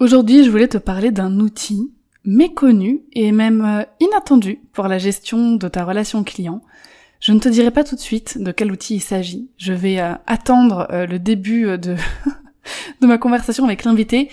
Aujourd'hui, je voulais te parler d'un outil méconnu et même euh, inattendu pour la gestion de ta relation client. Je ne te dirai pas tout de suite de quel outil il s'agit. Je vais euh, attendre euh, le début de, ma conversation avec l'invité.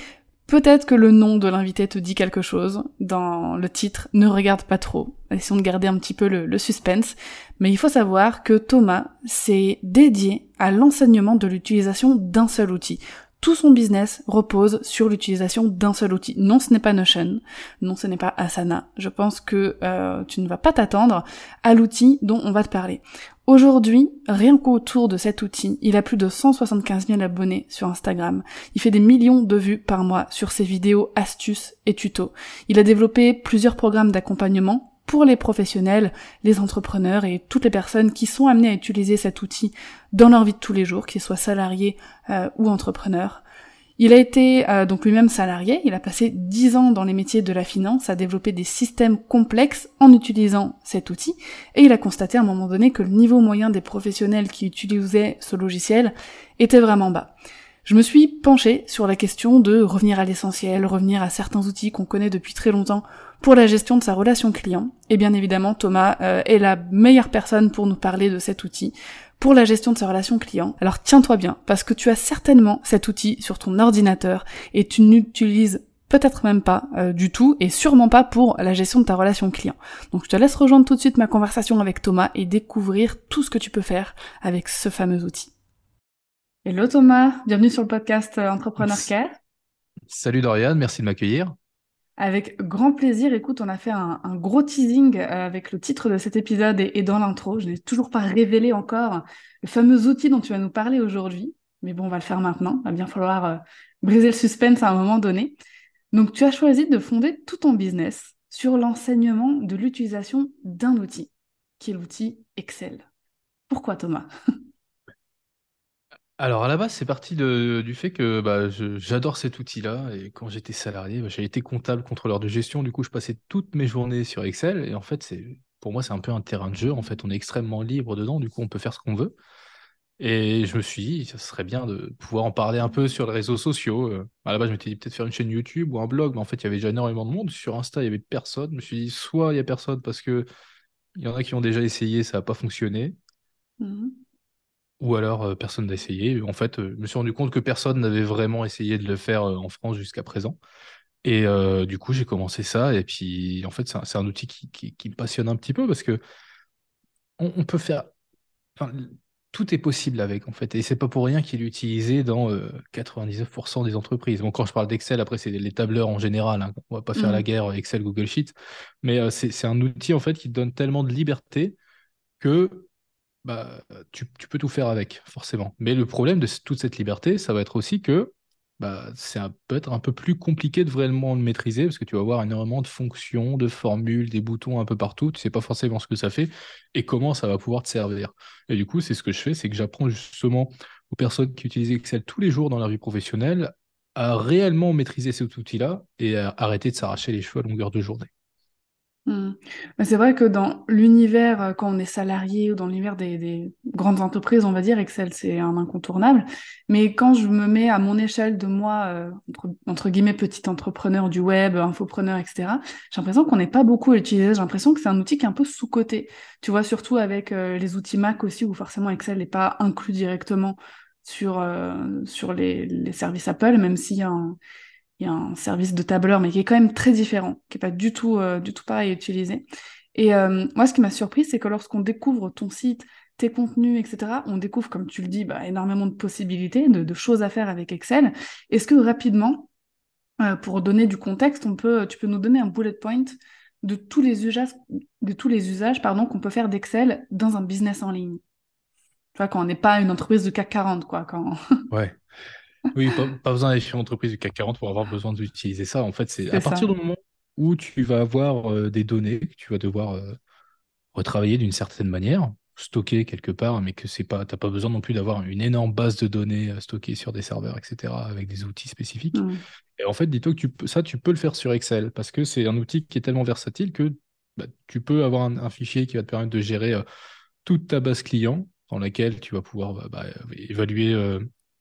Peut-être que le nom de l'invité te dit quelque chose dans le titre. Ne regarde pas trop. Essayons de garder un petit peu le suspense. Mais il faut savoir que Thomas s'est dédié à l'enseignement de l'utilisation d'un seul outil tout son business repose sur l'utilisation d'un seul outil. Non, ce n'est pas Notion, non, ce n'est pas Asana. Je pense que euh, tu ne vas pas t'attendre à l'outil dont on va te parler. Aujourd'hui, rien qu'autour de cet outil, il a plus de 175 000 abonnés sur Instagram. Il fait des millions de vues par mois sur ses vidéos, astuces et tutos. Il a développé plusieurs programmes d'accompagnement pour les professionnels, les entrepreneurs et toutes les personnes qui sont amenées à utiliser cet outil dans leur vie de tous les jours, qu'ils soient salariés euh, ou entrepreneurs. Il a été euh, donc lui-même salarié, il a passé dix ans dans les métiers de la finance à développer des systèmes complexes en utilisant cet outil, et il a constaté à un moment donné que le niveau moyen des professionnels qui utilisaient ce logiciel était vraiment bas. Je me suis penchée sur la question de revenir à l'essentiel, revenir à certains outils qu'on connaît depuis très longtemps pour la gestion de sa relation client. Et bien évidemment, Thomas euh, est la meilleure personne pour nous parler de cet outil pour la gestion de sa relation client. Alors tiens-toi bien, parce que tu as certainement cet outil sur ton ordinateur et tu n'utilises peut-être même pas euh, du tout et sûrement pas pour la gestion de ta relation client. Donc je te laisse rejoindre tout de suite ma conversation avec Thomas et découvrir tout ce que tu peux faire avec ce fameux outil. Hello Thomas, bienvenue sur le podcast euh, Entrepreneur Care. Salut Dorian, merci de m'accueillir. Avec grand plaisir. Écoute, on a fait un, gros teasing euh, avec le titre de cet épisode et, dans l'intro. Je n'ai toujours pas révélé encore le fameux outil dont tu vas nous parler aujourd'hui. Mais bon, on va le faire maintenant. Il va bien falloir euh, briser le suspense à un moment donné. Donc, tu as choisi de fonder tout ton business sur l'enseignement de l'utilisation d'un outil, qui est l'outil Excel. Pourquoi Thomas? Alors à la base, c'est parti du fait que bah, j'adore cet outil-là et quand j'étais salarié, bah, j'ai été comptable, contrôleur de gestion. Du coup, je passais toutes mes journées sur Excel et en fait, c'est pour moi, c'est un peu un terrain de jeu. En fait, on est extrêmement libre dedans. Du coup, on peut faire ce qu'on veut. Et je me suis dit, ça serait bien de pouvoir en parler un peu sur les réseaux sociaux. Euh, à la base, je m'étais dit peut-être faire une chaîne YouTube ou un blog, mais en fait, il y avait déjà énormément de monde. Sur Insta, il y avait personne. Je me suis dit, soit il y a personne parce que il y en a qui ont déjà essayé, ça n'a pas fonctionné. Ou alors euh, personne n'a essayé. En fait, euh, je me suis rendu compte que personne n'avait vraiment essayé de le faire euh, en France jusqu'à présent. Et du coup, j'ai commencé ça. Et puis, en fait, c'est un, outil qui, me passionne un petit peu parce que on, peut faire. tout est possible avec, en fait. Et c'est pas pour rien qu'il est utilisé dans 99% des entreprises. Bon, quand je parle d'Excel, après, c'est les tableurs en général. Hein. On va pas faire la mmh. guerre Excel, Google Sheet. Mais c'est un outil, en fait, qui donne tellement de liberté que bah, tu, peux tout faire avec, forcément. Mais le problème de toute cette liberté, ça va être aussi que bah, c'est peut-être un peu plus compliqué de vraiment le maîtriser parce que tu vas avoir énormément de fonctions, de formules, des boutons un peu partout. Tu sais pas forcément ce que ça fait et comment ça va pouvoir te servir. Et du coup, c'est ce que je fais, c'est que j'apprends justement aux personnes qui utilisent Excel tous les jours dans leur vie professionnelle à réellement maîtriser cet outil-là et à arrêter de s'arracher les cheveux à longueur de journée. Mmh. c'est vrai que dans l'univers, euh, quand on est salarié ou dans l'univers des, grandes entreprises, on va dire, Excel, c'est un incontournable. Mais quand je me mets à mon échelle de moi, euh, entre, guillemets, petit entrepreneur du web, infopreneur, etc., j'ai l'impression qu'on n'est pas beaucoup utilisé. J'ai l'impression que c'est un outil qui est un peu sous-coté. Tu vois, surtout avec euh, les outils Mac aussi, où forcément Excel n'est pas inclus directement sur, sur les, les services Apple, même s'il y a un il y a un service de tableur, mais qui est quand même très différent, qui est pas du tout, euh, du tout pareil à utiliser. Et euh, moi, ce qui m'a surpris, c'est que lorsqu'on découvre ton site, tes contenus, etc., on découvre, comme tu le dis, bah, énormément de possibilités, de, choses à faire avec Excel. Est-ce que rapidement, euh, pour donner du contexte, on peut, tu peux nous donner un bullet point de tous les usages, de tous les usages, pardon, qu'on peut faire d'Excel dans un business en ligne? Tu vois, quand on n'est pas une entreprise du CAC 40, quoi. Quand... ouais. Oui, pas, besoin d'être une entreprise du CAC 40 pour avoir besoin d'utiliser ça. En fait, c'est à partir du moment où tu vas avoir euh, des données que tu vas devoir euh, retravailler d'une certaine manière, stocker quelque part, mais que c'est pas, t'as pas besoin non plus d'avoir une énorme base de données à stocker sur des serveurs, etc., avec des outils spécifiques. Mmh. Et en fait, dis-toi que tu ça, tu peux le faire sur Excel parce que c'est un outil qui est tellement versatile que bah, tu peux avoir un, fichier qui va te permettre de gérer euh, toute ta base client dans laquelle tu vas pouvoir bah, bah, évaluer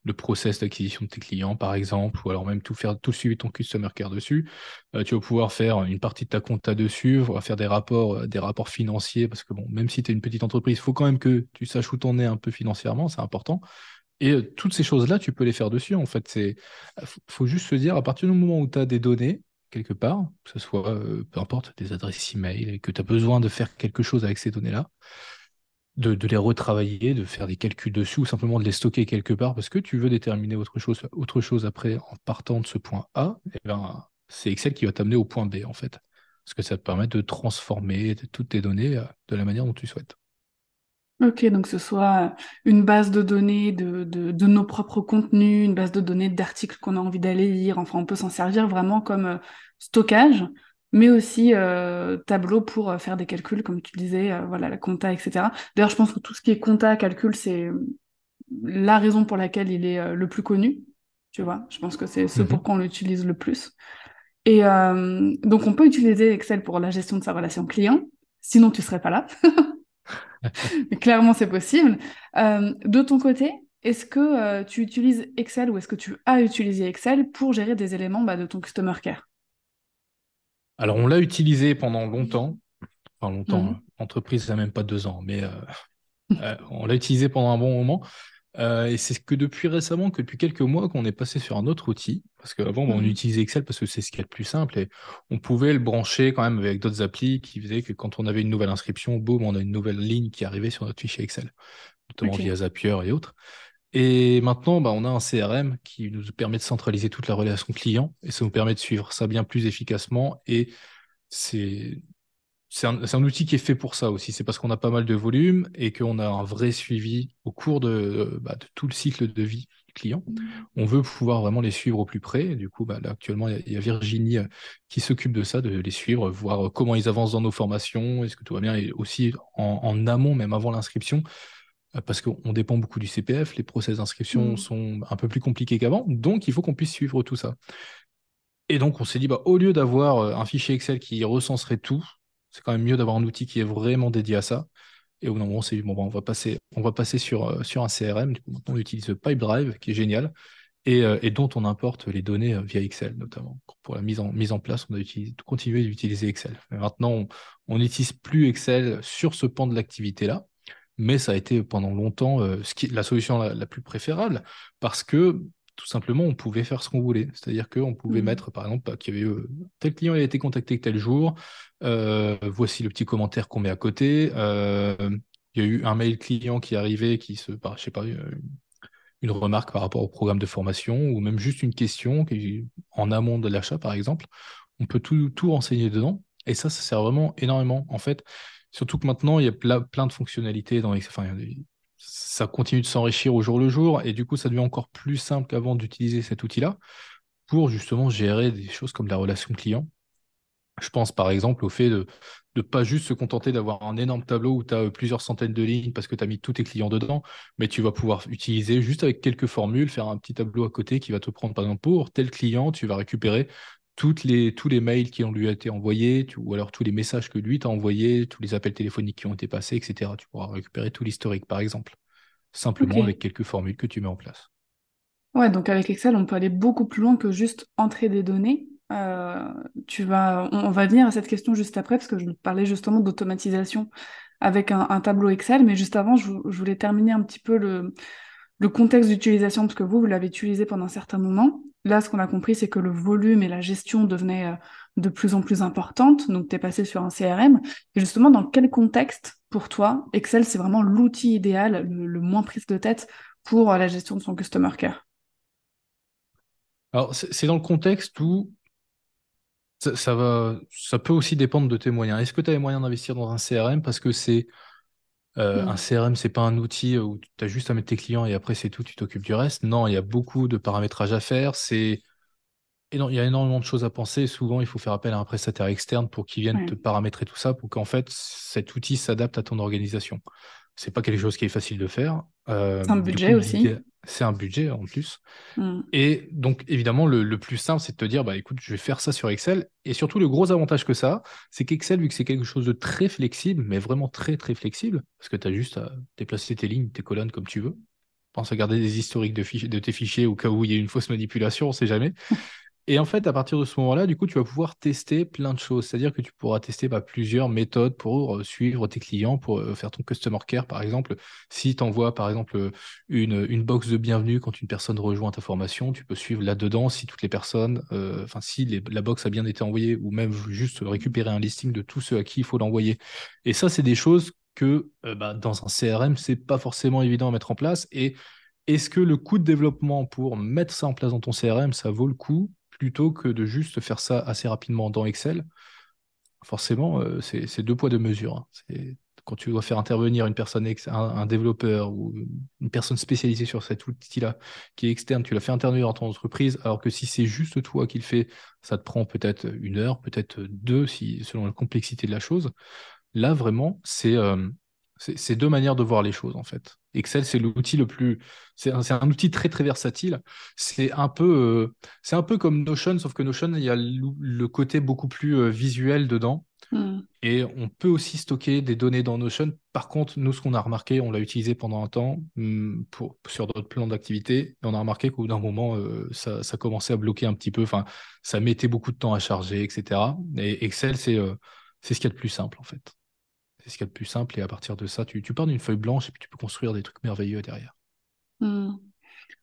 le process d'acquisition de tes clients, par exemple, ou alors même tout faire tout suivre ton customer care dessus. Euh, tu vas pouvoir faire une partie de ta compta dessus, faire des rapports, euh, des rapports financiers, parce que bon, même si tu es une petite entreprise, il faut quand même que tu saches où t'en es un peu financièrement, c'est important. Et euh, toutes ces choses-là, tu peux les faire dessus. En fait, c'est faut juste se dire, à partir du moment où tu as des données, quelque part, que ce soit, peu importe, des adresses email, et que tu as besoin de faire quelque chose avec ces données-là, de, les retravailler, de faire des calculs dessus ou simplement de les stocker quelque part parce que tu veux déterminer autre chose, après en partant de ce point A, eh ben, c'est Excel qui va t'amener au point B en fait. Parce que ça te permet de transformer toutes tes données euh, de la manière dont tu souhaites. Ok, donc ce soit une base de données de, de, nos propres contenus, une base de données d'articles qu'on a envie d'aller lire, enfin on peut s'en servir vraiment comme euh, stockage mais aussi euh, tableau pour euh, faire des calculs, comme tu disais, euh, voilà, la compta, etc. D'ailleurs, je pense que tout ce qui est compta, calcul, c'est la raison pour laquelle il est le plus connu. Tu vois, je pense que c'est ce mhm. pour quoi on l'utilise le plus. Et donc, on peut utiliser Excel pour la gestion de sa relation client. Sinon, tu serais pas là. Mais clairement, c'est possible. de ton côté, est-ce que tu utilises Excel ou est-ce que tu as utilisé Excel pour gérer des éléments bah, de ton customer care? Alors, on l'a utilisé pendant longtemps. Enfin, longtemps, mhm. hein. entreprise, ça n'a même pas deux ans, mais euh, euh, on l'a utilisé pendant un bon moment. Euh, et c'est que depuis récemment, que depuis quelques mois, qu'on est passé sur un autre outil. Parce qu'avant, on mhm. utilisait Excel parce que c'est ce qui est le plus simple. Et on pouvait le brancher quand même avec d'autres applis qui faisaient que quand on avait une nouvelle inscription, boum, on a une nouvelle ligne qui arrivait sur notre fichier Excel, notamment via Zapier et autres. Et maintenant, bah, on a un CRM qui nous permet de centraliser toute la relation client et ça nous permet de suivre ça bien plus efficacement. Et c'est c'est un, outil qui est fait pour ça aussi. C'est parce qu'on a pas mal de volume et qu'on a un vrai suivi au cours de, bah, tout le cycle de vie du client. On veut pouvoir vraiment les suivre au plus près. du coup, bah, là, actuellement, il y, a Virginie euh, qui s'occupe de ça, de les suivre, voir comment ils avancent dans nos formations, est-ce que tout va bien, et aussi en amont, même avant l'inscription, euh, parce qu'on dépend beaucoup du CPF, les process d'inscription mmh. sont un peu plus compliqués qu'avant, donc il faut qu'on puisse suivre tout ça. Et donc on s'est dit, bah, au lieu d'avoir euh, un fichier Excel qui recenserait tout, c'est quand même mieux d'avoir un outil qui est vraiment dédié à ça. Et au bout d'un moment, on s'est dit, bon, bah, on va passer, on va passer sur, euh, sur un CRM. Du coup, maintenant, on utilise Pipedrive, qui est génial, et, et, dont on importe les données via Excel, notamment. Pour la mise en, mise en place, on a utilisé, continué d'utiliser Excel. Mais maintenant, on n'utilise plus Excel sur ce pan de l'activité-là mais ça a été pendant longtemps euh, ce qui, la solution la, plus préférable parce que tout simplement on pouvait faire ce qu'on voulait. C'est-à-dire qu'on pouvait mmh. mettre par exemple qu'il y avait euh, tel client a été contacté tel jour, euh, voici le petit commentaire qu'on met à côté. il y a eu un mail client qui arrivé qui se, bah, je sais pas, une remarque par rapport au programme de formation ou même juste une question qui, en amont de l'achat par exemple. On peut tout, tout renseigner dedans. Et ça, ça sert vraiment énormément. En fait, Surtout que maintenant, il y a plein, de fonctionnalités dans enfin, ça continue de s'enrichir au jour le jour et du coup, ça devient encore plus simple qu'avant d'utiliser cet outil-là pour justement gérer des choses comme la relation client. Je pense par exemple au fait de ne pas juste se contenter d'avoir un énorme tableau où tu as plusieurs centaines de lignes parce que tu as mis tous tes clients dedans, mais tu vas pouvoir utiliser juste avec quelques formules, faire un petit tableau à côté qui va te prendre par exemple pour tel client, tu vas récupérer toutes les, tous les mails qui ont lui été envoyés, ou alors tous les messages que lui t'a envoyés, tous les appels téléphoniques qui ont été passés, etc. Tu pourras récupérer tout l'historique, par exemple, simplement avec quelques formules que tu mets en place. Ouais, donc avec Excel, on peut aller beaucoup plus loin que juste entrer des données. Euh, tu vas, on, va venir à cette question juste après, parce que je parlais justement d'automatisation avec un, tableau Excel, mais juste avant, je, je voulais terminer un petit peu le, le contexte d'utilisation, parce que vous, vous l'avez utilisé pendant un certain moment. Là, ce qu'on a compris, c'est que le volume et la gestion devenaient euh, de plus en plus importantes. Donc, tu es passé sur un CRM. Et justement, dans quel contexte, pour toi, Excel, c'est vraiment l'outil idéal, le, moins prise de tête pour euh, la gestion de son customer care? Alors, c'est dans le contexte où ça, ça peut aussi dépendre de tes moyens. Est-ce que tu as les moyens d'investir dans un CRM parce que c'est Euh, Mm. Un CRM, c'est pas un outil où tu as juste à mettre tes clients et après c'est tout, tu t'occupes du reste. Non, il y a beaucoup de paramétrage à faire. C'est il y a énormément de choses à penser. Souvent, il faut faire appel à un prestataire externe pour qu'il vienne Ouais. te paramétrer tout ça, pour qu'en fait cet outil s'adapte à ton organisation. C'est pas quelque chose qui est facile de faire. Euh, C'est un budget coup, aussi. C'est un budget en plus. Mm. Et donc, évidemment, le, le plus simple, c'est de te dire, bah, écoute, je vais faire ça sur Excel. Et surtout, le gros avantage que ça a, c'est qu'Excel, vu que c'est quelque chose de très flexible, mais vraiment très, très flexible, parce que tu as juste à déplacer tes lignes, tes colonnes comme tu veux. Pense à garder des historiques de, de tes fichiers au cas où il y a une fausse manipulation, on sait jamais. Et en fait, à partir de ce moment-là, du coup, tu vas pouvoir tester plein de choses. C'est-à-dire que tu pourras tester bah, plusieurs méthodes pour euh, suivre tes clients, pour euh, faire ton customer care, par exemple. Si tu envoies, par exemple, une, une box de bienvenue quand une personne rejoint ta formation, tu peux suivre là-dedans si toutes les personnes, euh, enfin, si la box a bien été envoyée, ou même juste récupérer un listing de tous ceux à qui il faut l'envoyer. Et ça, c'est des choses que bah, dans un CRM, c'est pas forcément évident à mettre en place. Et est-ce que le coût de développement pour mettre ça en place dans ton CRM, ça vaut le coup? Plutôt que de juste faire ça assez rapidement dans Excel Forcément, euh, c'est deux poids, deux mesures. hein. Quand tu dois faire intervenir une personne, un, un développeur ou une personne spécialisée sur cet outil-là qui est externe, tu l'as fait intervenir dans ton entreprise, alors que si c'est juste toi qui le fais, ça te prend peut-être une heure, peut-être deux, si, selon la complexité de la chose. Là, vraiment, c'est euh, c'est deux manières de voir les choses, en fait. Excel, c'est l'outil le plus... C'est un, un outil très, très versatile. C'est un peu, euh, c'est un peu comme Notion, sauf que Notion, il y a le, le côté beaucoup plus euh, visuel dedans. Mm. Et on peut aussi stocker des données dans Notion. Par contre, nous, ce qu'on a remarqué, on l'a utilisé pendant un temps hum, pour, sur d'autres plans d'activité, et on a remarqué qu'au bout d'un moment, euh, ça, ça commençait à bloquer un petit peu. Enfin, ça mettait beaucoup de temps à charger, etc. Et Excel, c'est c'est ce qu'il y a de plus simple, en fait. C'est ce qu'il y a de plus simple. Et à partir de ça, tu, tu pars d'une feuille blanche et puis tu peux construire des trucs merveilleux derrière. Mm.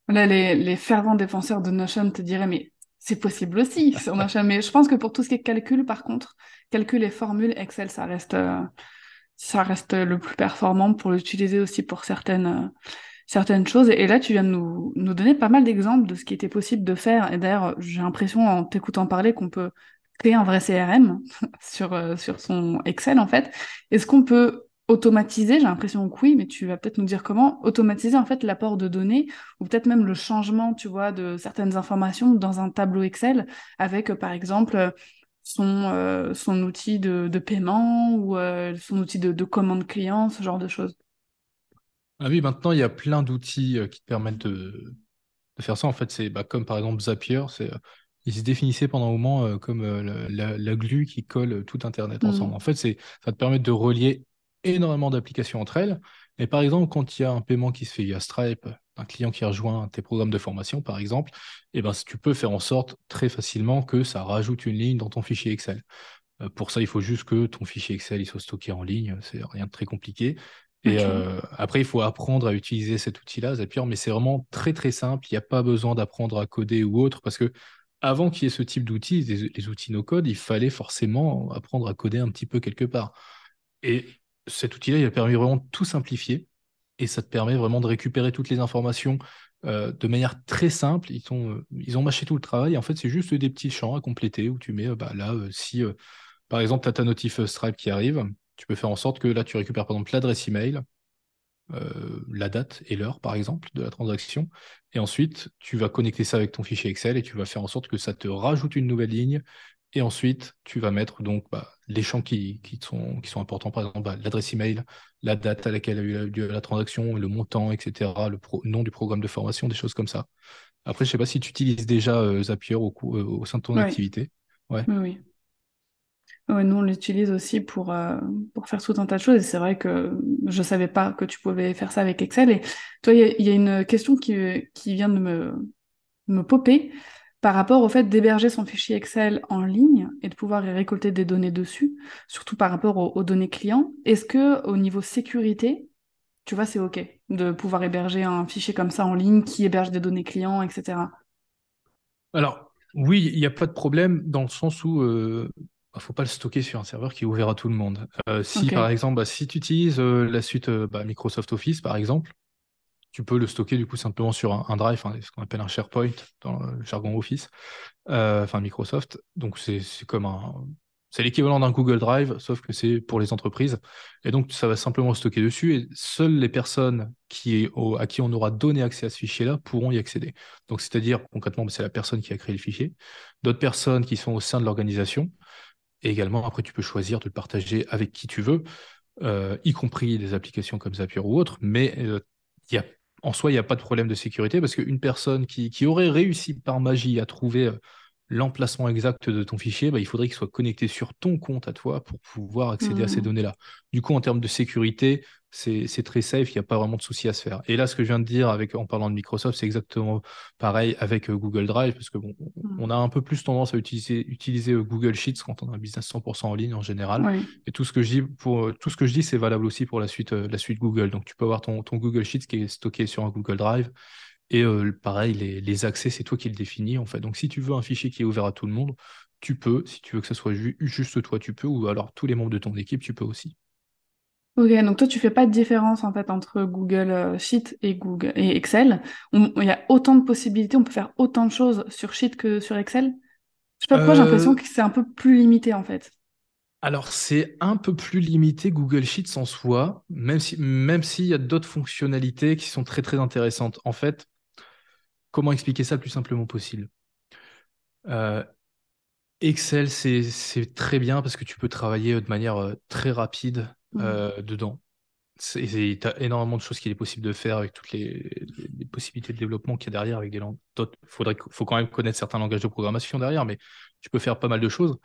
Là, les, les fervents défenseurs de Notion te diraient, mais c'est possible aussi sur Notion. Mais je pense que pour tout ce qui est calcul, par contre, calcul et formule, Excel, ça reste, euh, ça reste le plus performant pour l'utiliser aussi pour certaines, euh, certaines choses. Et là, tu viens de nous, nous donner pas mal d'exemples de ce qui était possible de faire. Et d'ailleurs, j'ai l'impression, en t'écoutant parler, qu'on peut créer un vrai CRM sur, euh, sur son Excel, en fait. Est-ce qu'on peut automatiser, j'ai l'impression que oui, mais tu vas peut-être nous dire comment, automatiser en fait l'apport de données ou peut-être même le changement, tu vois, de certaines informations dans un tableau Excel avec, euh, par exemple, euh, son, son outil de, de paiement ou son outil de, de commande client, ce genre de choses? Ah oui, maintenant, il y a plein d'outils qui te permettent de, de faire ça. En fait, c'est bah, comme par exemple Zapier, c'est, il se définissait pendant un moment euh, comme euh, la, la- glue qui colle tout Internet ensemble. Mm. En fait, c'est, ça te permet de relier énormément d'applications entre elles. Et par exemple, quand il y a un paiement qui se fait via Stripe, un client qui rejoint tes programmes de formation, par exemple, eh ben, tu peux faire en sorte très facilement que ça rajoute une ligne dans ton fichier Excel. Euh, Pour ça, il faut juste que ton fichier Excel il soit stocké en ligne. C'est rien de très compliqué. Et euh, après, il faut apprendre à utiliser cet outil-là, Zapier, mais c'est vraiment très très simple. Il n'y a pas besoin d'apprendre à coder ou autre, parce que avant qu'il y ait ce type d'outils, les, outils no-code, il fallait forcément apprendre à coder un petit peu quelque part. Et cet outil-là, il a permis vraiment de tout simplifier, et ça te permet vraiment de récupérer toutes les informations euh, de manière très simple. Ils ont, euh, ils ont mâché tout le travail. En fait, c'est juste des petits champs à compléter où tu mets, euh, bah, là, si par exemple, tu as ta notif Stripe qui arrive, tu peux faire en sorte que là, tu récupères par exemple l'adresse email, euh, la date et l'heure, par exemple, de la transaction. Et ensuite, tu vas connecter ça avec ton fichier Excel et tu vas faire en sorte que ça te rajoute une nouvelle ligne. Et ensuite, tu vas mettre donc bah, les champs qui, qui, sont, qui sont importants, par exemple bah, l'adresse email, la date à laquelle a eu lieu la transaction, le montant, etc., le pro- nom du programme de formation, des choses comme ça. Après, je sais pas si tu utilises déjà euh, Zapier au, euh, au sein de ton activité. Ouais. oui, oui. Ouais, nous, on l'utilise aussi pour, euh, pour faire tout un tas de choses. Et c'est vrai que je savais pas que tu pouvais faire ça avec Excel. Et toi, il y, a une question qui, qui vient de me, me popper par rapport au fait d'héberger son fichier Excel en ligne et de pouvoir y récolter des données dessus, surtout par rapport aux, aux données clients. Est-ce que au niveau sécurité, tu vois, c'est OK de pouvoir héberger un fichier comme ça en ligne qui héberge des données clients, etc. Alors, oui, il n'y a pas de problème dans le sens où euh, bah, faut pas le stocker sur un serveur qui est ouvert à tout le monde. Euh, si par exemple, bah, si tu utilises euh, la suite euh, bah, Microsoft Office, par exemple, tu peux le stocker du coup simplement sur un, un drive, hein, ce qu'on appelle un SharePoint dans le jargon Office, euh, enfin Microsoft. Donc c'est comme un, C'est l'équivalent d'un Google Drive, sauf que c'est pour les entreprises. Et donc, ça va simplement stocker dessus et seules les personnes qui, à qui on aura donné accès à ce fichier-là pourront y accéder. Donc, c'est-à-dire, concrètement, c'est la personne qui a créé le fichier, d'autres personnes qui sont au sein de l'organisation. Et également, après, tu peux choisir de le partager avec qui tu veux, euh, y compris des applications comme Zapier ou autres. Mais euh, en soi, il n'y a pas de problème de sécurité parce qu'une personne qui, qui, aurait réussi par magie à trouver euh, l'emplacement exact de ton fichier, bah, il faudrait qu'il soit connecté sur ton compte à toi pour pouvoir accéder à ces mmh. données-là. Du coup, en termes de sécurité, c'est très safe, il n'y a pas vraiment de souci à se faire. Et là, ce que je viens de dire avec, en parlant de Microsoft, c'est exactement pareil avec euh, Google Drive, parce que bon, mmh. on a un peu plus tendance à utiliser, utiliser euh, Google Sheets quand on a un business 100% en ligne en général. Et tout ce que je dis, pour, euh, tout ce que je dis, c'est valable aussi pour la suite, la suite Google. Donc, tu peux avoir ton, ton Google Sheets qui est stocké sur un Google Drive. Et pareil, les, les accès, c'est toi qui le définis en fait. Donc si tu veux un fichier qui est ouvert à tout le monde, tu peux. Si tu veux que ce soit juste toi, tu peux. Ou alors tous les membres de ton équipe, tu peux aussi. Ok, donc toi tu fais pas de différence en fait entre Google Sheet et Google et Excel. Il y a autant de possibilités, on peut faire autant de choses sur Sheet que sur Excel? Je sais pas pourquoi j'ai l'impression que c'est un peu plus limité en fait. Alors c'est un peu plus limité Google Sheets en soi, même si même s'il y a d'autres fonctionnalités qui sont très très intéressantes. En fait, Comment expliquer ça le plus simplement possible? Euh, Excel, c'est très bien parce que tu peux travailler de manière euh, très rapide mmh. euh, dedans. Tu as énormément de choses qu'il est possible de faire avec toutes les, possibilités de développement qu'il y a derrière avec des langues. Il faut quand même connaître certains langages de programmation derrière, mais tu peux faire pas mal de choses.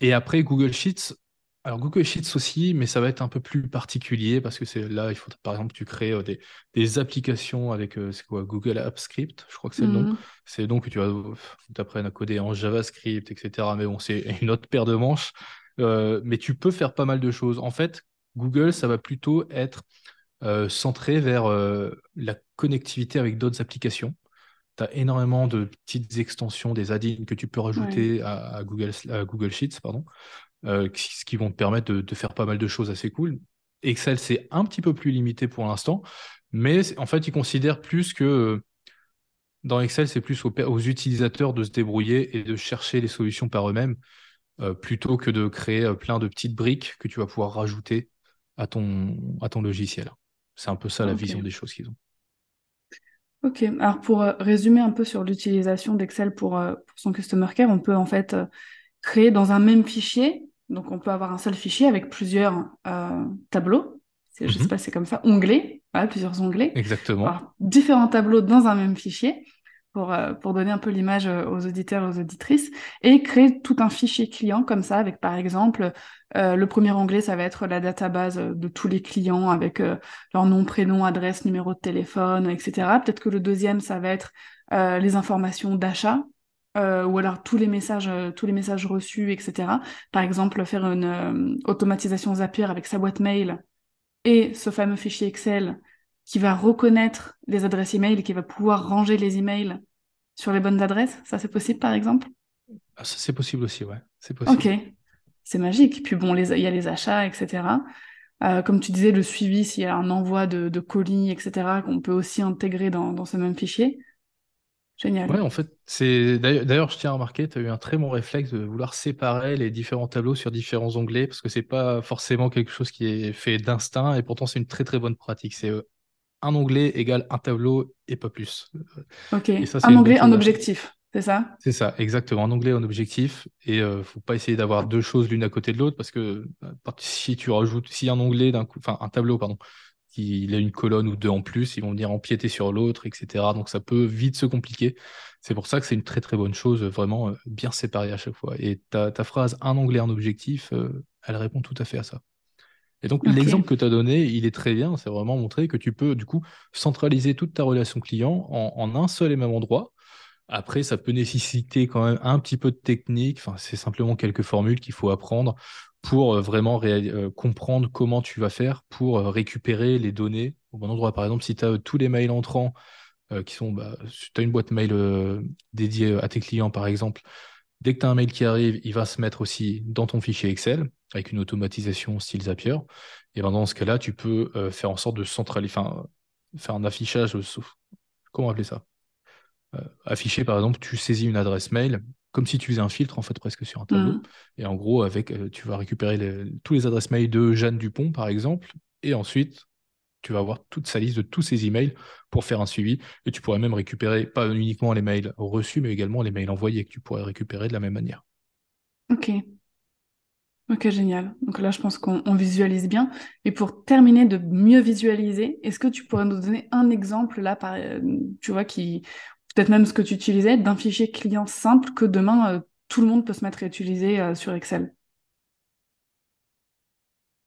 Et après, Google Sheets, alors Google Sheets aussi, mais ça va être un peu plus particulier parce que c'est là, il faut par exemple tu crées euh, des, applications avec euh, quoi Google App Script, je crois que c'est le nom. Mhm. C'est donc que tu vas t'apprennes à coder en JavaScript, etc. Mais bon, c'est une autre paire de manches. Euh, mais tu peux faire pas mal de choses. En fait, Google, ça va plutôt être centré vers la connectivité avec d'autres applications. Tu as énormément de petites extensions, des add-ins que tu peux rajouter à, Google, à Google Sheets, pardon. Euh, ce qui vont te permettre de, faire pas mal de choses assez cool. Excel, c'est un petit peu plus limité pour l'instant, mais en fait, ils considèrent plus que euh, dans Excel, c'est plus aux, utilisateurs de se débrouiller et de chercher les solutions par eux-mêmes, euh, plutôt que de créer plein de petites briques que tu vas pouvoir rajouter à ton, à ton logiciel. C'est un peu ça la vision des choses qu'ils ont. Ok, alors pour résumer un peu sur l'utilisation d'Excel pour, pour, son Customer Care, on peut en fait créer dans un même fichier donc, on peut avoir un seul fichier avec plusieurs euh, tableaux. Je ne sais mhm. pas, c'est comme ça, onglets, plusieurs onglets. Exactement. différents tableaux dans un même fichier pour, euh, pour donner un peu l'image euh, aux auditeurs et aux auditrices et créer tout un fichier client comme ça avec par exemple le premier onglet ça va être la database de tous les clients avec leur nom, prénom, adresse, numéro de téléphone, etc. Peut-être que le deuxième ça va être les informations d'achat euh, ou alors tous les messages, euh, tous les messages reçus, etc. Par exemple, faire une euh, automatisation Zapier avec sa boîte mail et ce fameux fichier Excel qui va reconnaître les adresses email et qui va pouvoir ranger les emails sur les bonnes adresses. Ça, c'est possible, par exemple? Ah, C'est possible aussi, ouais. C'est possible. Ok, c'est magique. Puis bon, il y a les achats, etc. comme tu disais, le suivi, s'il y a un envoi de, colis, etc., qu'on peut aussi intégrer dans ce même fichier. Génial. Ouais, en fait, c'est d'ailleurs, je tiens à remarquer, tu as eu un très bon réflexe de vouloir séparer les différents tableaux sur différents onglets parce que c'est pas forcément quelque chose qui est fait d'instinct et pourtant c'est une très très bonne pratique. C'est euh, un onglet égale un tableau et pas plus. Ok. un onglet, un objectif, c'est ça? C'est ça, exactement. Un onglet, un objectif et ne euh, faut pas essayer d'avoir deux choses l'une à côté de l'autre parce que euh, si tu rajoutes, si un onglet d'un coup, enfin un tableau, pardon, il a une colonne ou deux en plus, ils vont venir empiéter sur l'autre, etc. Donc ça peut vite se compliquer. C'est pour ça que c'est une très très bonne chose, vraiment euh, bien séparée à chaque fois. Et ta, phrase un onglet, un objectif, euh, elle répond tout à fait à ça. Et donc l'exemple que tu as donné, il est très bien, c'est vraiment montrer que tu peux du coup centraliser toute ta relation client en un seul et même endroit. Après, ça peut nécessiter quand même un petit peu de technique. Enfin, c'est simplement quelques formules qu'il faut apprendre pour euh, vraiment euh, comprendre comment tu vas faire pour euh, récupérer les données au bon endroit. Par exemple, si tu as tous les mails entrants qui sont, bah, si tu as une boîte mail dédiée à tes clients, par exemple, dès que tu as un mail qui arrive, il va se mettre aussi dans ton fichier Excel avec une automatisation style Zapier. Et ben dans ce cas-là, tu peux faire en sorte de centraliser, enfin, faire un affichage, comment appeler ça? Afficher, par exemple, tu saisis une adresse mail comme si tu faisais un filtre en fait presque sur un tableau. Mhm. Et en gros, avec, euh, tu vas récupérer les- tous les adresses mail de Jeanne Dupont, par exemple, et ensuite, tu vas avoir toute sa liste de tous ses emails pour faire un suivi. Et tu pourrais même récupérer pas uniquement les mails reçus, mais également les mails envoyés que tu pourrais récupérer de la même manière. Ok. Ok, génial. Donc là, je pense qu'on on visualise bien. Et pour terminer de mieux visualiser, est-ce que tu pourrais nous donner un exemple là, par, euh, tu vois, qui peut-être même ce que tu utilisais, d'un fichier client simple que demain euh, tout le monde peut se mettre à utiliser euh, sur Excel?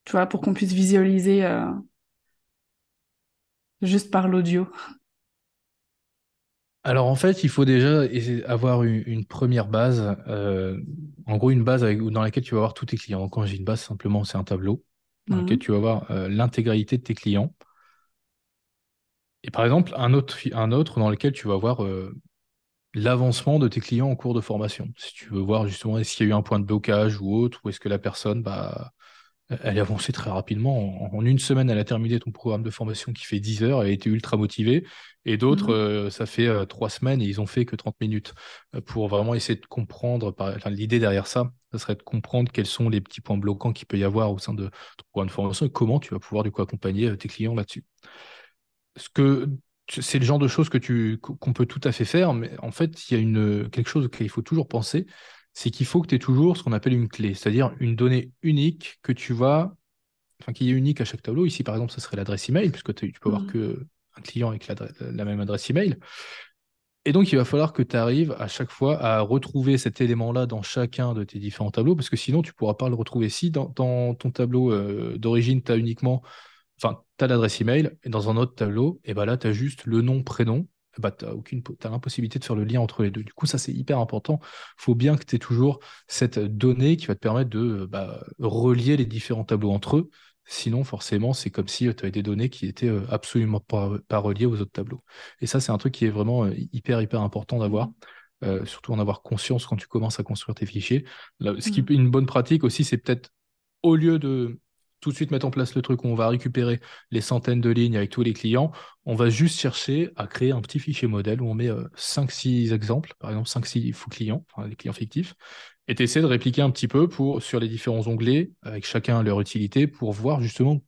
Tu vois, pour qu'on puisse visualiser euh, juste par l'audio. Alors en fait, il faut déjà avoir une, une première base, en gros une base avec- dans laquelle tu vas avoir tous tes clients. Quand j'ai une base, simplement, c'est un tableau dans lequel Mhm. tu vas avoir l'intégralité de tes clients. Et par exemple, un autre, fi- un autre dans lequel tu vas voir euh, l'avancement de tes clients en cours de formation. Si tu veux voir justement est-ce qu'il y a eu un point de blocage ou autre, ou est-ce que la personne, bah, elle est avancée très rapidement. En, en une semaine, elle a terminé ton programme de formation qui fait 10 heures, elle a été ultra motivée. Et d'autres, Mhm. euh, ça fait euh, trois semaines et ils ont fait que 30 minutes. Euh, pour vraiment essayer de comprendre, enfin, l'idée derrière ça, ça serait de comprendre quels sont les petits points bloquants qu'il peut y avoir au sein de ton programme de formation et comment tu vas pouvoir du coup accompagner tes clients là-dessus ce que c'est le genre de choses que tu qu'on peut tout à fait faire, mais en fait, il y a une quelque chose auquel il faut toujours penser, c'est qu'il faut que tu aies toujours ce qu'on appelle une clé, c'est-à-dire une donnée unique que tu vas, enfin qui est unique à chaque tableau. Ici, par exemple, ça serait l'adresse email, puisque tu peux avoir Mhm. que un client avec la même adresse email. Et donc, il va falloir que tu arrives à chaque fois à retrouver cet élément-là dans chacun de tes différents tableaux, parce que sinon, tu ne pourras pas le retrouver. Si dans, dans ton tableau euh, d'origine, tu as uniquement, enfin, tu as l'adresse email, et dans un autre tableau, et ben là, tu as juste le nom, prénom, et ben, tu as l'impossibilité de faire le lien entre les deux. Du coup, ça, c'est hyper important. Il faut bien que tu aies toujours cette donnée qui va te permettre de bah, relier les différents tableaux entre eux. Sinon, forcément, c'est comme si tu avais des données qui étaient euh, absolument pas, pas reliées aux autres tableaux. Et ça, c'est un truc qui est vraiment euh, hyper, hyper important d'avoir. Euh, surtout en avoir conscience quand tu commences à construire tes fichiers. Là, ce qui Mhm. est une bonne pratique aussi, c'est peut-être au lieu de tout de suite mettre en place le truc où on va récupérer les centaines de lignes avec tous les clients, on va juste chercher à créer un petit fichier modèle où on met 5-6 exemples, par exemple 5-6 faux clients, les clients fictifs, et tu essaies de répliquer un petit peu pour, sur les différents onglets, avec chacun leur utilité, pour voir justement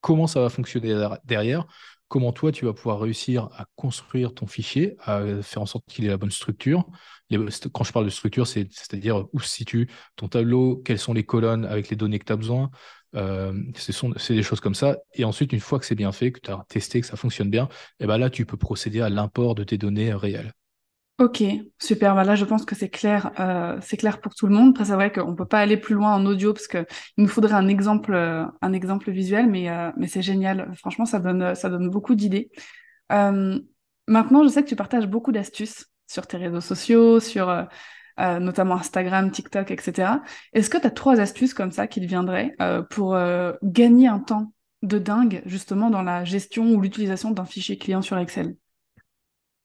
comment ça va fonctionner derrière, comment toi tu vas pouvoir réussir à construire ton fichier, à faire en sorte qu'il ait la bonne structure. Quand je parle de structure, c'est, c'est-à-dire où se situe ton tableau, quelles sont les colonnes avec les données que tu as besoin. Euh, c'est des choses comme ça. Et ensuite, une fois que c'est bien fait, que tu as testé, que ça fonctionne bien, et ben là, tu peux procéder à l'import de tes données réelles. Ok, super. Bah là, je pense que c'est clair, euh, c'est clair pour tout le monde. Après, c'est vrai qu'on peut pas aller plus loin en audio parce que il nous faudrait un exemple, euh, un exemple visuel, mais mais c'est génial. Franchement, ça donne, ça donne beaucoup d'idées. Maintenant, je sais que tu partages beaucoup d'astuces sur tes réseaux sociaux, sur euh, notamment Instagram, TikTok, etc. Est-ce que tu as trois astuces comme ça qui te viendraient euh, pour euh, gagner un temps de dingue justement dans la gestion ou l'utilisation d'un fichier client sur Excel?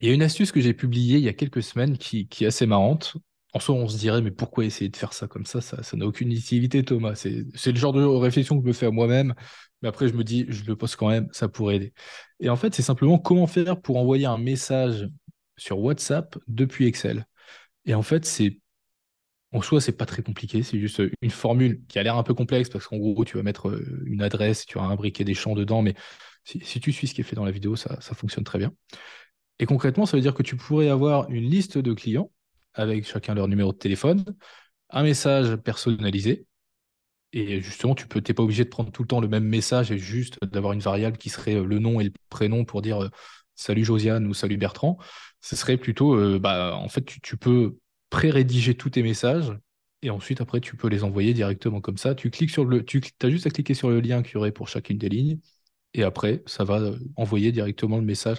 Il y a une astuce que j'ai publiée il y a quelques semaines qui, est assez marrante. En soi, on se dirait, mais pourquoi essayer de faire ça comme ça? Ça n'a aucune utilité, Thomas. C'est le genre de réflexion que je me fais moi-même. Mais après, je me dis, je le poste quand même, ça pourrait aider. Et en fait, c'est simplement comment faire pour envoyer un message sur WhatsApp depuis Excel. Et en fait, c'est en soi, c'est pas très compliqué. C'est juste une formule qui a l'air un peu complexe parce qu'en gros, tu vas mettre euh, une adresse, tu vas imbriquer des champs dedans. Mais si, tu suis ce qui est fait dans la vidéo, ça, ça fonctionne très bien. Et concrètement, ça veut dire que tu pourrais avoir une liste de clients avec chacun leur numéro de téléphone, un message personnalisé. Et justement, tu t'es pas obligé de prendre tout le temps le même message et juste d'avoir une variable qui serait le nom et le prénom pour dire euh, salut Josiane ou salut Bertrand. Ce serait plutôt, euh, bah, en fait, tu, tu peux pré-rédiger tous tes messages et ensuite, après, tu peux les envoyer directement comme ça. Tu cliques sur le, tu as juste à cliquer sur le lien qu'il y aurait pour chacune des lignes et après, ça va euh, envoyer directement le message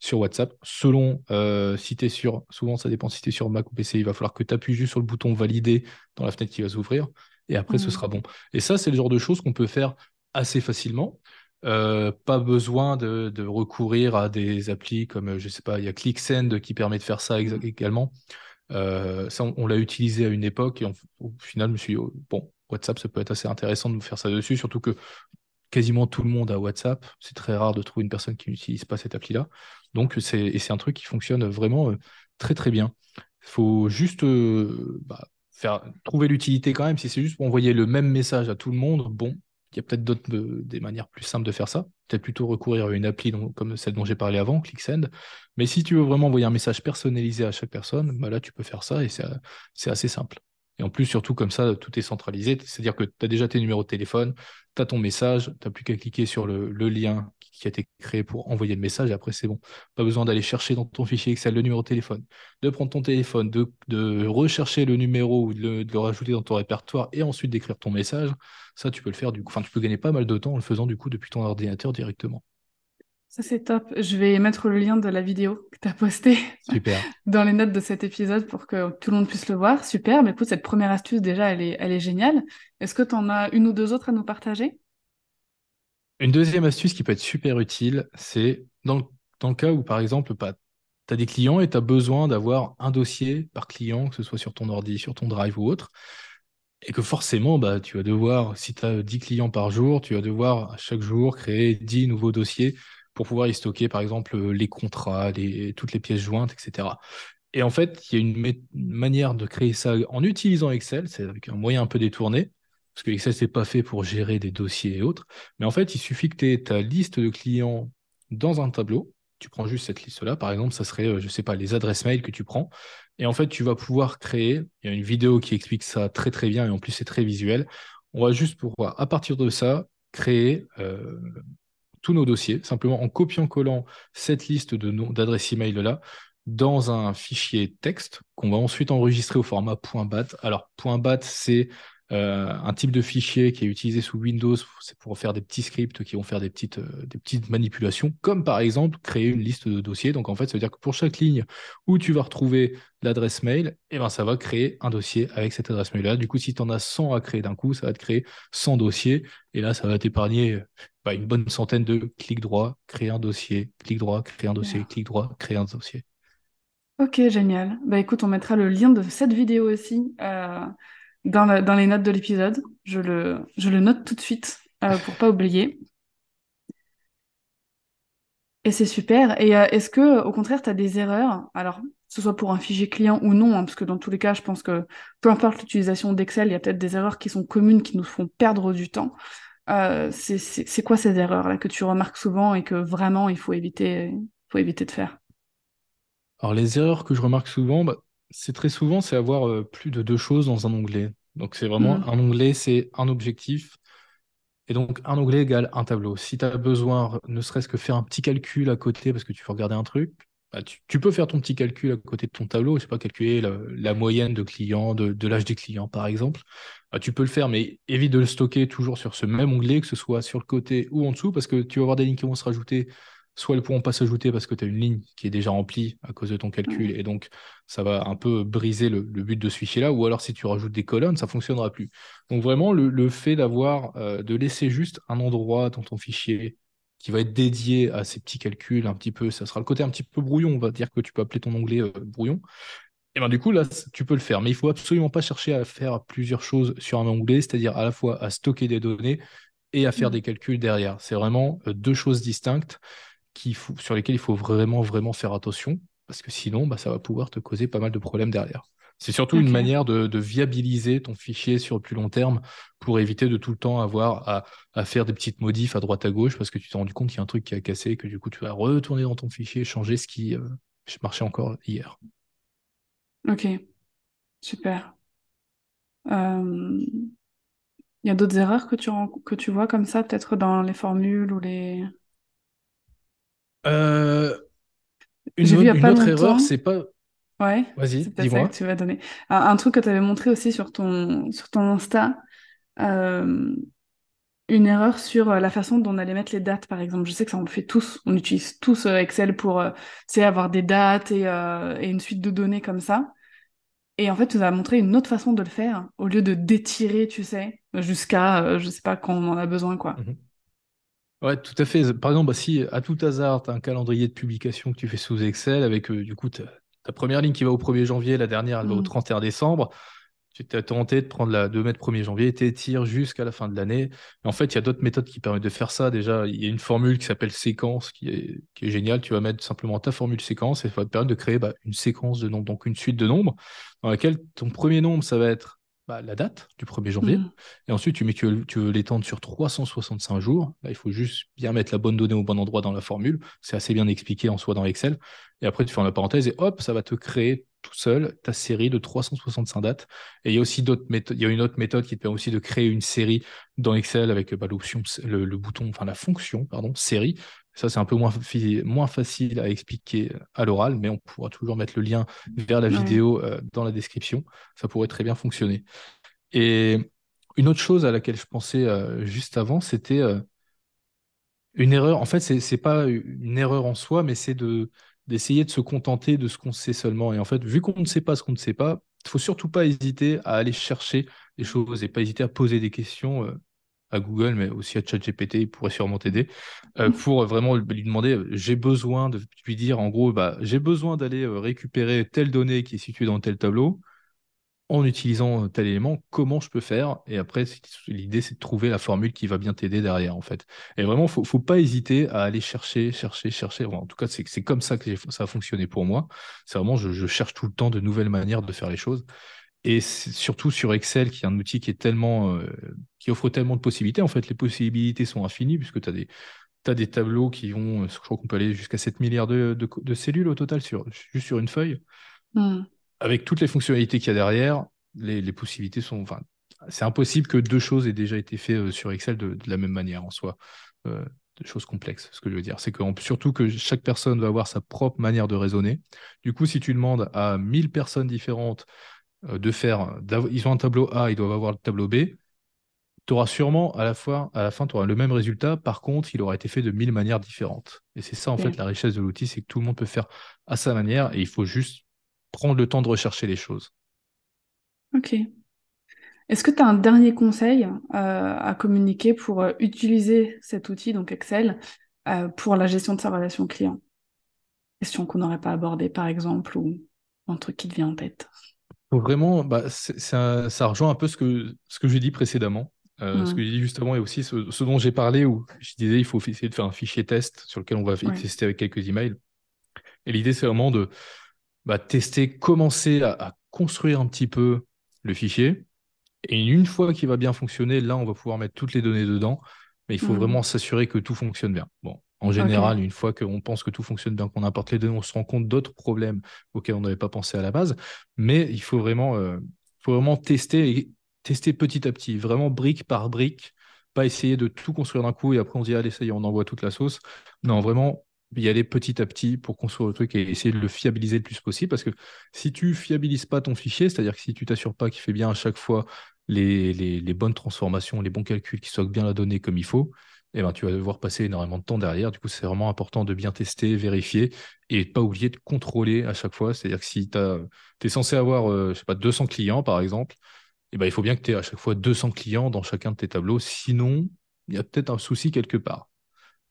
sur WhatsApp. Selon euh, si tu es sur, souvent ça dépend si tu es sur Mac ou PC, il va falloir que tu appuies juste sur le bouton valider dans la fenêtre qui va s'ouvrir. Et après, ce Mmh. sera bon. Et ça, c'est le genre de choses qu'on peut faire assez facilement. Euh, pas besoin de, de recourir à des applis comme, je sais pas, il y a ClickSend qui permet de faire ça exa- également. Euh, ça, on, on l'a utilisé à une époque et on- au final, je me suis dit, oh, bon, WhatsApp, ça peut être assez intéressant de faire ça dessus, surtout que quasiment tout le monde a WhatsApp. C'est très rare de trouver une personne qui n'utilise pas cette appli-là. Donc, c'est, un truc qui fonctionne vraiment euh, très, très bien. faut juste bah, faire, trouver l'utilité quand même. Si c'est juste pour envoyer le même message à tout le monde, bon, il y a peut-être d'autres des manières plus simples de faire ça. Peut-être plutôt recourir à une appli comme celle dont j'ai parlé avant, ClickSend. Mais si tu veux vraiment envoyer un message personnalisé à chaque personne, bah là tu peux faire ça et c'est assez simple. Et en plus, surtout comme ça, tout est centralisé. C'est-à-dire que tu as déjà tes numéros de téléphone, tu as ton message, tu n'as plus qu'à cliquer sur le, lien qui a été créé pour envoyer le message et après c'est bon. Pas besoin d'aller chercher dans ton fichier Excel le numéro de téléphone, de prendre ton téléphone, de, rechercher le numéro ou de le, rajouter dans ton répertoire et ensuite d'écrire ton message. Ça, tu peux le faire du coup. Enfin, tu peux gagner pas mal de temps en le faisant du coup depuis ton ordinateur directement. Ça, c'est top. Je vais mettre le lien de la vidéo que tu as postée dans les notes de cet épisode pour que tout le monde puisse le voir. Super. Mais écoute, cette première astuce, déjà, elle est, elle est géniale. Est-ce que tu en as une ou deux autres à nous partager? Une deuxième astuce qui peut être super utile, c'est dans, le cas où, par exemple, tu as des clients et tu as besoin d'avoir un dossier par client, que ce soit sur ton ordi, sur ton drive ou autre. Et que forcément, bah, tu vas devoir, si tu as 10 clients par jour, tu vas devoir chaque jour créer 10 nouveaux dossiers pour pouvoir y stocker, par exemple, les contrats, toutes les pièces jointes, etc. Et en fait, il y a une, manière de créer ça en utilisant Excel, c'est avec un moyen un peu détourné, parce que Excel, c'est pas fait pour gérer des dossiers et autres. Mais en fait, il suffit que tu aies ta liste de clients dans un tableau. Tu prends juste cette liste-là, par exemple, ça serait, euh, je sais pas, les adresses mail que tu prends. Et en fait, tu vas pouvoir créer, il y a une vidéo qui explique ça très très bien, et en plus c'est très visuel. On va juste pouvoir, à partir de ça, créer euh, tous nos dossiers, simplement en copiant-collant cette liste d'adresses email-là dans un fichier texte qu'on va ensuite enregistrer au format .bat. Alors, .bat, c'est euh, un type de fichier qui est utilisé sous Windows, c'est pour faire des petits scripts qui vont faire des petites, euh, des petites manipulations, comme par exemple créer une liste de dossiers. Donc en fait, ça veut dire que pour chaque ligne où tu vas retrouver l'adresse mail, eh ben, ça va créer un dossier avec cette adresse mail-là. Du coup, si tu en as 100 à créer d'un coup, ça va te créer 100 dossiers. Et là, ça va t'épargner bah, une bonne centaine de clics droit, créer un dossier, clic droit, créer un dossier, clic droit, créer un dossier. Ok, génial. Bah écoute, on mettra le lien de cette vidéo aussi. Euh dans, les notes de l'épisode. Je le, je le note tout de suite euh, pour pas oublier. Et c'est super. Et euh, est-ce que, au contraire, tu as des erreurs? Alors, ce soit pour un fichier client ou non, hein, parce que dans tous les cas, je pense que peu importe l'utilisation d'Excel, il y a peut-être des erreurs qui sont communes, qui nous font perdre du temps. Euh, c'est quoi ces erreurs-là que tu remarques souvent et que vraiment il faut éviter, faut éviter de faire? Alors, les erreurs que je remarque souvent, bah, c'est très souvent, c'est avoir euh, plus de deux choses dans un onglet. Donc c'est vraiment mm. un onglet, c'est un objectif. Et donc un onglet égale un tableau. Si tu as besoin, ne serait-ce que faire un petit calcul à côté parce que tu veux regarder un truc, bah, tu, peux faire ton petit calcul à côté de ton tableau, je sais pas, calculer la, moyenne de clients, de, l'âge des clients par exemple. Bah, tu peux le faire, mais évite de le stocker toujours sur ce même onglet, que ce soit sur le côté ou en dessous, parce que tu vas avoir des lignes qui vont se rajouter soit elles ne pourront pas s'ajouter parce que tu as une ligne qui est déjà remplie à cause de ton calcul et donc ça va un peu briser le, but de ce fichier-là, ou alors si tu rajoutes des colonnes, ça ne fonctionnera plus. Donc vraiment, le, fait d'avoir, euh, de laisser juste un endroit dans ton fichier qui va être dédié à ces petits calculs un petit peu, ça sera le côté un petit peu brouillon, on va dire que tu peux appeler ton onglet euh, brouillon. Et ben du coup, là, tu peux le faire. Mais il faut absolument pas chercher à faire plusieurs choses sur un onglet, c'est-à-dire à la fois à stocker des données et à faire mmh. des calculs derrière. C'est vraiment euh, deux choses distinctes sur lesquels il faut vraiment, vraiment faire attention, parce que sinon, bah, ça va pouvoir te causer pas mal de problèmes derrière. C'est surtout une manière de, viabiliser ton fichier sur le plus long terme pour éviter de tout le temps avoir à, faire des petites modifs à droite à gauche parce que tu t'es rendu compte qu'il y a un truc qui a cassé et que du coup tu vas retourner dans ton fichier et changer ce qui euh, marchait encore hier. Ok, super. Euh, il y a d'autres erreurs que tu, que tu vois comme ça, peut-être dans les formules ou les... Euh, une, autre erreur, c'est pas. Ouais, Vas-y, dis-moi. tu vas donner. Un, truc que tu avais montré aussi sur ton, sur ton Insta, euh, une erreur sur la façon dont on allait mettre les dates, par exemple. Je sais que ça, on le fait tous. On utilise tous euh, Excel pour avoir des dates et, et, une suite de données comme ça. Et en fait, tu nous as montré une autre façon de le faire, au lieu de d'étirer, tu sais, jusqu'à, je sais pas, quand on en a besoin, quoi. Mhm. Ouais, tout à fait. Par exemple, bah, si à tout hasard, tu as un calendrier de publication que tu fais sous Excel avec euh, du coup ta, première ligne qui va au 1er janvier, la dernière elle va au 31 mmh. décembre, tu t'es tenté de prendre la, de mettre 1er janvier, t'étires jusqu'à la fin de l'année. En fait, il y a d'autres méthodes qui permettent de faire ça. Déjà, il y a une formule qui s'appelle séquence qui est, qui est géniale. Tu vas mettre simplement ta formule séquence et ça va te permettre de créer bah, une séquence de nombres, donc une suite de nombres dans laquelle ton premier nombre, ça va être bah, la date du 1er janvier. Mmh. Et ensuite, tu mets que tu veux l'étendre sur 365 jours. Là, il faut juste bien mettre la bonne donnée au bon endroit dans la formule. C'est assez bien expliqué en soi dans Excel. Et après, tu fais la parenthèse et hop, ça va te créer tout seul ta série de 365 dates. Et il y a aussi d'autres méthodes. Il y a une autre méthode qui te permet aussi de créer une série dans Excel avec bah, l'option, le, bouton, enfin la fonction, pardon, série. Ça, c'est un peu moins, moins facile à expliquer à l'oral, mais on pourra toujours mettre le lien vers la vidéo euh, dans la description. Ça pourrait très bien fonctionner. Et une autre chose à laquelle je pensais euh, juste avant, c'était euh, une erreur. En fait, c'est n'est pas une erreur en soi, mais c'est de d'essayer de se contenter de ce qu'on sait seulement. Et en fait, vu qu'on ne sait pas ce qu'on ne sait pas, il faut surtout pas hésiter à aller chercher des choses et pas hésiter à poser des questions à Google, mais aussi à ChatGPT, il pourrait sûrement t'aider, euh, pour vraiment lui demander, euh, j'ai besoin de lui dire, en gros, bah, j'ai besoin d'aller récupérer telle donnée qui est située dans tel tableau en utilisant tel élément, comment je peux faire? Et après, l'idée, c'est de trouver la formule qui va bien t'aider derrière, en fait. Et vraiment, faut, faut pas hésiter à aller chercher, chercher, chercher. en tout cas, c'est comme ça que ça a fonctionné pour moi. C'est vraiment, je, cherche tout le temps de nouvelles manières de faire les choses. Et surtout sur Excel, qui est un outil qui est tellement, euh, qui offre tellement de possibilités. En fait, les possibilités sont infinies puisque tu as des, as des tableaux qui vont, je crois qu'on peut aller jusqu'à 7 milliards de, de, cellules au total sur, juste sur une feuille. Mmh avec toutes les fonctionnalités qu'il y a derrière, les, possibilités sont. Enfin, c'est impossible que deux choses aient déjà été faites euh, sur Excel de, la même manière en soi. Euh, de choses complexes, ce que je veux dire. C'est que surtout que chaque personne va avoir sa propre manière de raisonner. Du coup, si tu demandes à 1000 personnes différentes euh, de faire, ils ont un tableau A, ils doivent avoir le tableau B, tu auras sûrement à la, fois, à la fin, auras le même résultat. Par contre, il aura été fait de mille manières différentes. Et c'est ça, en fait, la richesse de l'outil, c'est que tout le monde peut faire à sa manière et il faut juste prendre le temps de rechercher les choses. Ok. Est-ce que tu as un dernier conseil euh, à communiquer pour euh, utiliser cet outil, donc Excel, euh, pour la gestion de sa relation client? Question qu'on n'aurait pas abordée, par exemple, ou un truc qui te vient en tête. Vraiment, bah, ça, ça, rejoint un peu ce que, ce que j'ai dit précédemment. Ce que j'ai dit justement et aussi ce, dont j'ai parlé où je disais il faut essayer de faire un fichier test sur lequel on va tester avec quelques emails. Et l'idée, c'est vraiment de, bah, tester, commencer à, construire un petit peu le fichier. Et une fois qu'il va bien fonctionner, là, on va pouvoir mettre toutes les données dedans. Mais il faut mmh. vraiment s'assurer que tout fonctionne bien. Bon, en général, une fois qu'on pense que tout fonctionne bien, qu'on apporte les données, on se rend compte d'autres problèmes auxquels on n'avait pas pensé à la base. Mais il faut vraiment, euh, faut vraiment tester et tester petit à petit, vraiment brique par brique, pas essayer de tout construire d'un coup et après on se dit allez ça y est, on envoie toute la sauce. Non, vraiment y aller petit à petit pour construire le truc et essayer de le fiabiliser le plus possible. Parce que si tu fiabilises pas ton fichier, c'est-à-dire que si tu t'assures pas qu'il fait bien à chaque fois les, les, bonnes transformations, les bons calculs, qui stockent bien la donnée comme il faut, eh ben, tu vas devoir passer énormément de temps derrière. Du coup, c'est vraiment important de bien tester, vérifier et pas oublier de contrôler à chaque fois. C'est-à-dire que si tu es censé avoir, euh, je sais pas, 200 clients, par exemple, eh ben, il faut bien que tu aies à chaque fois 200 clients dans chacun de tes tableaux. Sinon, il y a peut-être un souci quelque part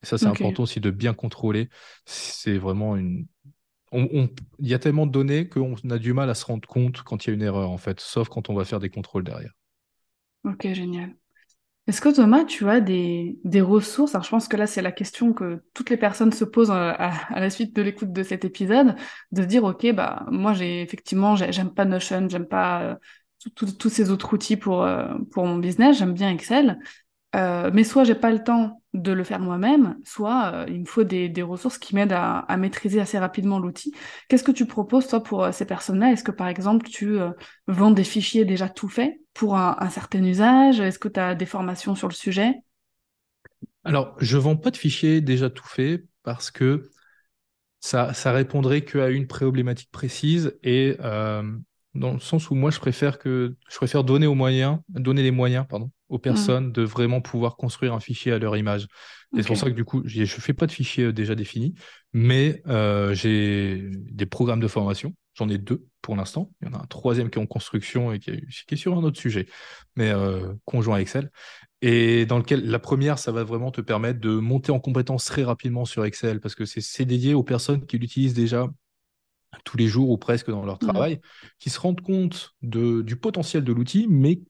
ça, c'est important aussi de bien contrôler. C'est vraiment une. Il y a tellement de données qu'on a du mal à se rendre compte quand il y a une erreur, en fait, sauf quand on va faire des contrôles derrière. Ok, génial. Est-ce que Thomas, tu as des, des ressources? Alors, je pense que là, c'est la question que toutes les personnes se posent euh, à, la suite de l'écoute de cet épisode, de dire, ok, bah moi, j'ai effectivement, j'aime pas Notion, j'aime pas euh, tous ces autres outils pour euh, pour mon business, j'aime bien Excel. Euh, mais soit j'ai pas le temps de le faire moi-même, soit euh, il me faut des, ressources qui m'aident à, maîtriser assez rapidement l'outil. Qu'est-ce que tu proposes toi pour euh, ces personnes-là? Est-ce que par exemple tu vends des fichiers déjà tout faits pour un, certain usage? Est-ce que tu as des formations sur le sujet? Alors, je vends pas de fichiers déjà tout faits parce que ça, ça répondrait qu'à une problématique précise et dans le sens où moi je préfère que je préfère donner aux moyens, donner les moyens, pardon, aux personnes de vraiment pouvoir construire un fichier à leur image. C'est pour ça que du coup, je ne fais pas de fichier euh, déjà défini, mais euh, j'ai des programmes de formation. J'en ai deux pour l'instant. Il y en a un troisième qui est en construction et qui est, sur un autre sujet, mais euh, conjoint à Excel. Et dans lequel la première, ça va vraiment te permettre de monter en compétence très rapidement sur Excel parce que c'est dédié aux personnes qui l'utilisent déjà tous les jours ou presque dans leur mmh. travail, qui se rendent compte de, du potentiel de l'outil, mais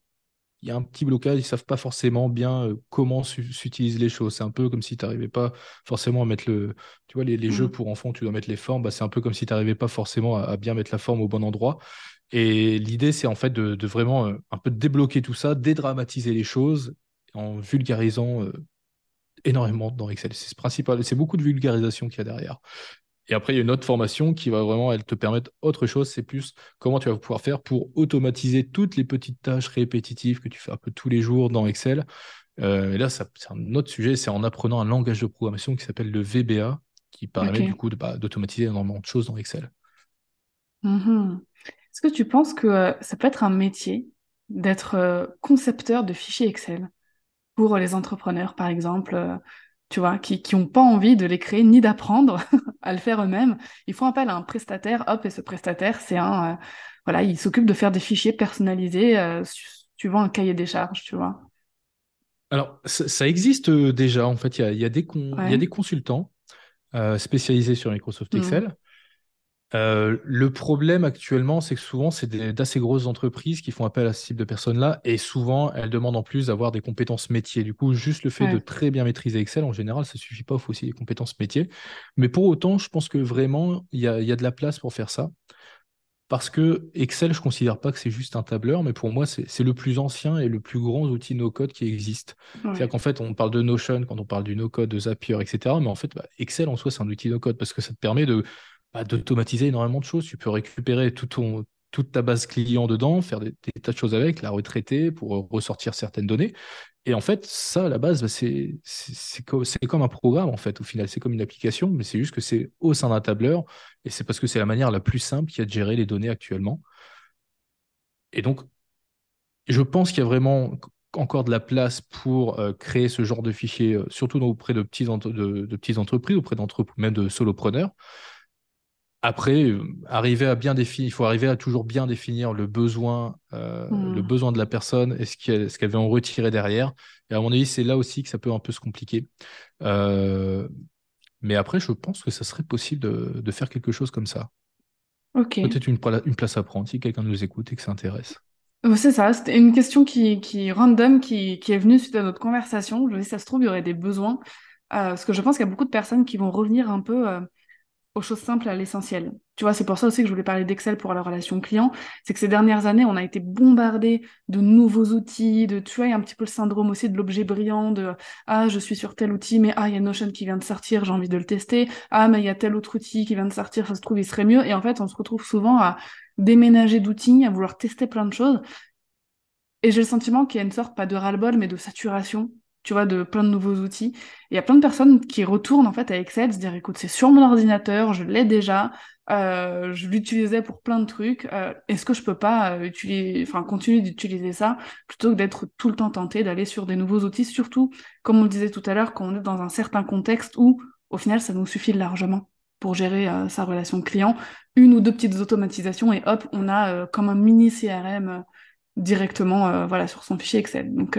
il y a un petit blocage, ils ne savent pas forcément bien euh, comment s'utilisent les choses. C'est un peu comme si tu n'arrivais pas forcément à mettre le. Tu vois, les, jeux mmh. pour enfants, tu dois mettre les formes, bah, c'est un peu comme si tu n'arrivais pas forcément à, bien mettre la forme au bon endroit. Et l'idée, c'est en fait de, vraiment euh, un peu débloquer tout ça, dédramatiser les choses en vulgarisant euh, énormément dans Excel. C'est principal, c'est beaucoup de vulgarisation qu'il y a derrière. Et après, il y a une autre formation qui va vraiment elle, te permettre autre chose. C'est plus comment tu vas pouvoir faire pour automatiser toutes les petites tâches répétitives que tu fais un peu tous les jours dans Excel. Euh, et là, c'est un autre sujet. C'est en apprenant un langage de programmation qui s'appelle le VBA, qui permet du coup bah, d'automatiser énormément de choses dans Excel. Mm-hmm. Est-ce que tu penses que euh, ça peut être un métier d'être euh, concepteur de fichiers Excel pour les entrepreneurs, par exemple tu vois, qui n'ont pas envie de les créer ni d'apprendre à le faire eux-mêmes. Ils font appel à un prestataire, hop, et ce prestataire, c'est un, euh, voilà, il s'occupe de faire des fichiers personnalisés euh, suivant un cahier des charges, tu vois. Alors, ça, existe euh, déjà, en fait, il y a, y, a des y a des consultants spécialisés sur Microsoft mmh. Euh, le problème actuellement, c'est que souvent, c'est d'assez grosses entreprises qui font appel à ce type de personnes-là, et souvent, elles demandent en plus d'avoir des compétences métiers. Du coup, juste le fait de très bien maîtriser Excel, en général, ça suffit pas, il faut aussi des compétences métiers. Mais pour autant, je pense que vraiment, il y a, de la place pour faire ça. Parce que Excel, je ne considère pas que c'est juste un tableur, mais pour moi, c'est le plus ancien et le plus grand outil no-code qui existe. C'est-à-dire qu'en fait, on parle de Notion quand on parle du no-code, de Zapier, etc. Mais en fait, bah, Excel en soi, c'est un outil no-code parce que ça te permet de d'automatiser énormément de choses. Tu peux récupérer toute ta base client dedans, faire des, tas de choses avec, la retraiter pour ressortir certaines données. Et en fait, ça, à la base, bah, c'est comme un programme, en fait, au final. C'est comme une application, mais c'est juste que c'est au sein d'un tableur. Et c'est parce que c'est la manière la plus simple qu'il y a de gérer les données actuellement. Et donc, je pense qu'il y a vraiment encore de la place pour euh, créer ce genre de fichiers, euh, surtout auprès de, de petites entreprises, auprès d'entreprises, même de solopreneurs. Après, euh, arriver à bien définir, il faut arriver à toujours bien définir le besoin, euh, le hmm. besoin de la personne et ce qu'elle ce veut en retirer derrière. Et à mon avis, c'est là aussi que ça peut un peu se compliquer. Euh, mais après, je pense que ça serait possible de, faire quelque chose comme ça. Ok. Peut-être une, une, place à prendre si quelqu'un nous écoute et que ça intéresse. C'est ça, c'était une question qui, qui random qui, qui, est venue suite à notre conversation. Je dis, ça se trouve, il y aurait des besoins. parce que je pense qu'il y a beaucoup de personnes qui vont revenir un peu aux choses simples à l'essentiel. Tu vois, c'est pour ça aussi que je voulais parler d'Excel pour la relation client. C'est que ces dernières années, on a été bombardé de nouveaux outils, de, tu vois, il y a un petit peu le syndrome aussi de l'objet brillant, de, ah, je suis sur tel outil, mais ah, il y a Notion qui vient de sortir, j'ai envie de le tester. Ah, mais il y a tel autre outil qui vient de sortir, ça se trouve, il serait mieux. Et en fait, on se retrouve souvent à déménager d'outils, à vouloir tester plein de choses. Et j'ai le sentiment qu'il y a une sorte, pas de ras-le-bol, mais de saturation tu vois, de plein de nouveaux outils. Il y a plein de personnes qui retournent en fait à Excel, se dire écoute, c'est sur mon ordinateur, je l'ai déjà, euh, je l'utilisais pour plein de trucs. Euh, est-ce que je peux pas euh, utiliser, enfin continuer d'utiliser ça plutôt que d'être tout le temps tenté d'aller sur des nouveaux outils, surtout comme on le disait tout à l'heure, quand on est dans un certain contexte où au final ça nous suffit largement pour gérer sa relation client, une ou deux petites automatisations et hop, on a comme un mini CRM directement voilà sur son fichier Excel. Donc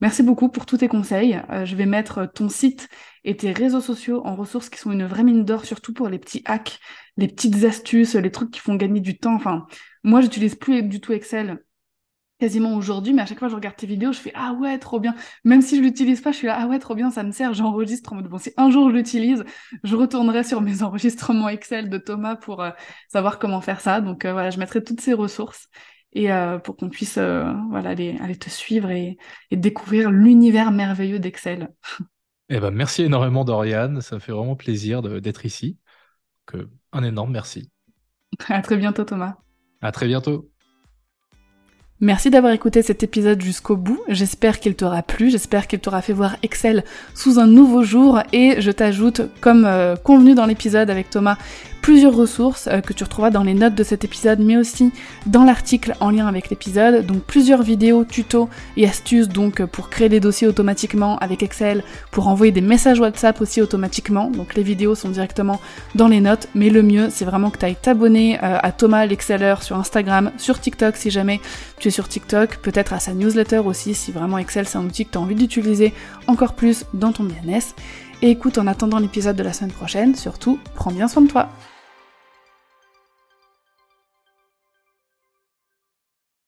Merci beaucoup pour tous tes conseils. Euh, je vais mettre ton site et tes réseaux sociaux en ressources qui sont une vraie mine d'or, surtout pour les petits hacks, les petites astuces, les trucs qui font gagner du temps. Enfin, moi, j'utilise plus du tout Excel quasiment aujourd'hui, mais à chaque fois que je regarde tes vidéos, je fais ah ouais, trop bien. Même si je l'utilise pas, je suis là ah ouais, trop bien, ça me sert, j'enregistre en mode bon, si un jour je l'utilise, je retournerai sur mes enregistrements Excel de Thomas pour euh, savoir comment faire ça. Donc euh, voilà, je mettrai toutes ces ressources et euh, pour qu'on puisse euh, voilà, aller, aller, te suivre et, découvrir l'univers merveilleux d'Excel. Eh ben, merci énormément Dorian, ça fait vraiment plaisir d'être ici. Que, un énorme merci. À très bientôt Thomas. À très bientôt. Merci d'avoir écouté cet épisode jusqu'au bout. J'espère qu'il t'aura plu, j'espère qu'il t'aura fait voir Excel sous un nouveau jour et je t'ajoute, comme euh, convenu dans l'épisode avec Thomas, plusieurs ressources euh, que tu retrouveras dans les notes de cet épisode, mais aussi dans l'article en lien avec l'épisode. Donc plusieurs vidéos, tutos et astuces donc pour créer des dossiers automatiquement avec Excel, pour envoyer des messages WhatsApp aussi automatiquement. Donc les vidéos sont directement dans les notes, mais le mieux c'est vraiment que tu ailles t'abonner euh, à Thomas l'Exceller sur Instagram, sur TikTok si jamais tu es sur TikTok, peut-être à sa newsletter aussi si vraiment Excel c'est un outil que tu as envie d'utiliser encore plus dans ton business. Et écoute, en attendant l'épisode de la semaine prochaine, surtout, prends bien soin de toi.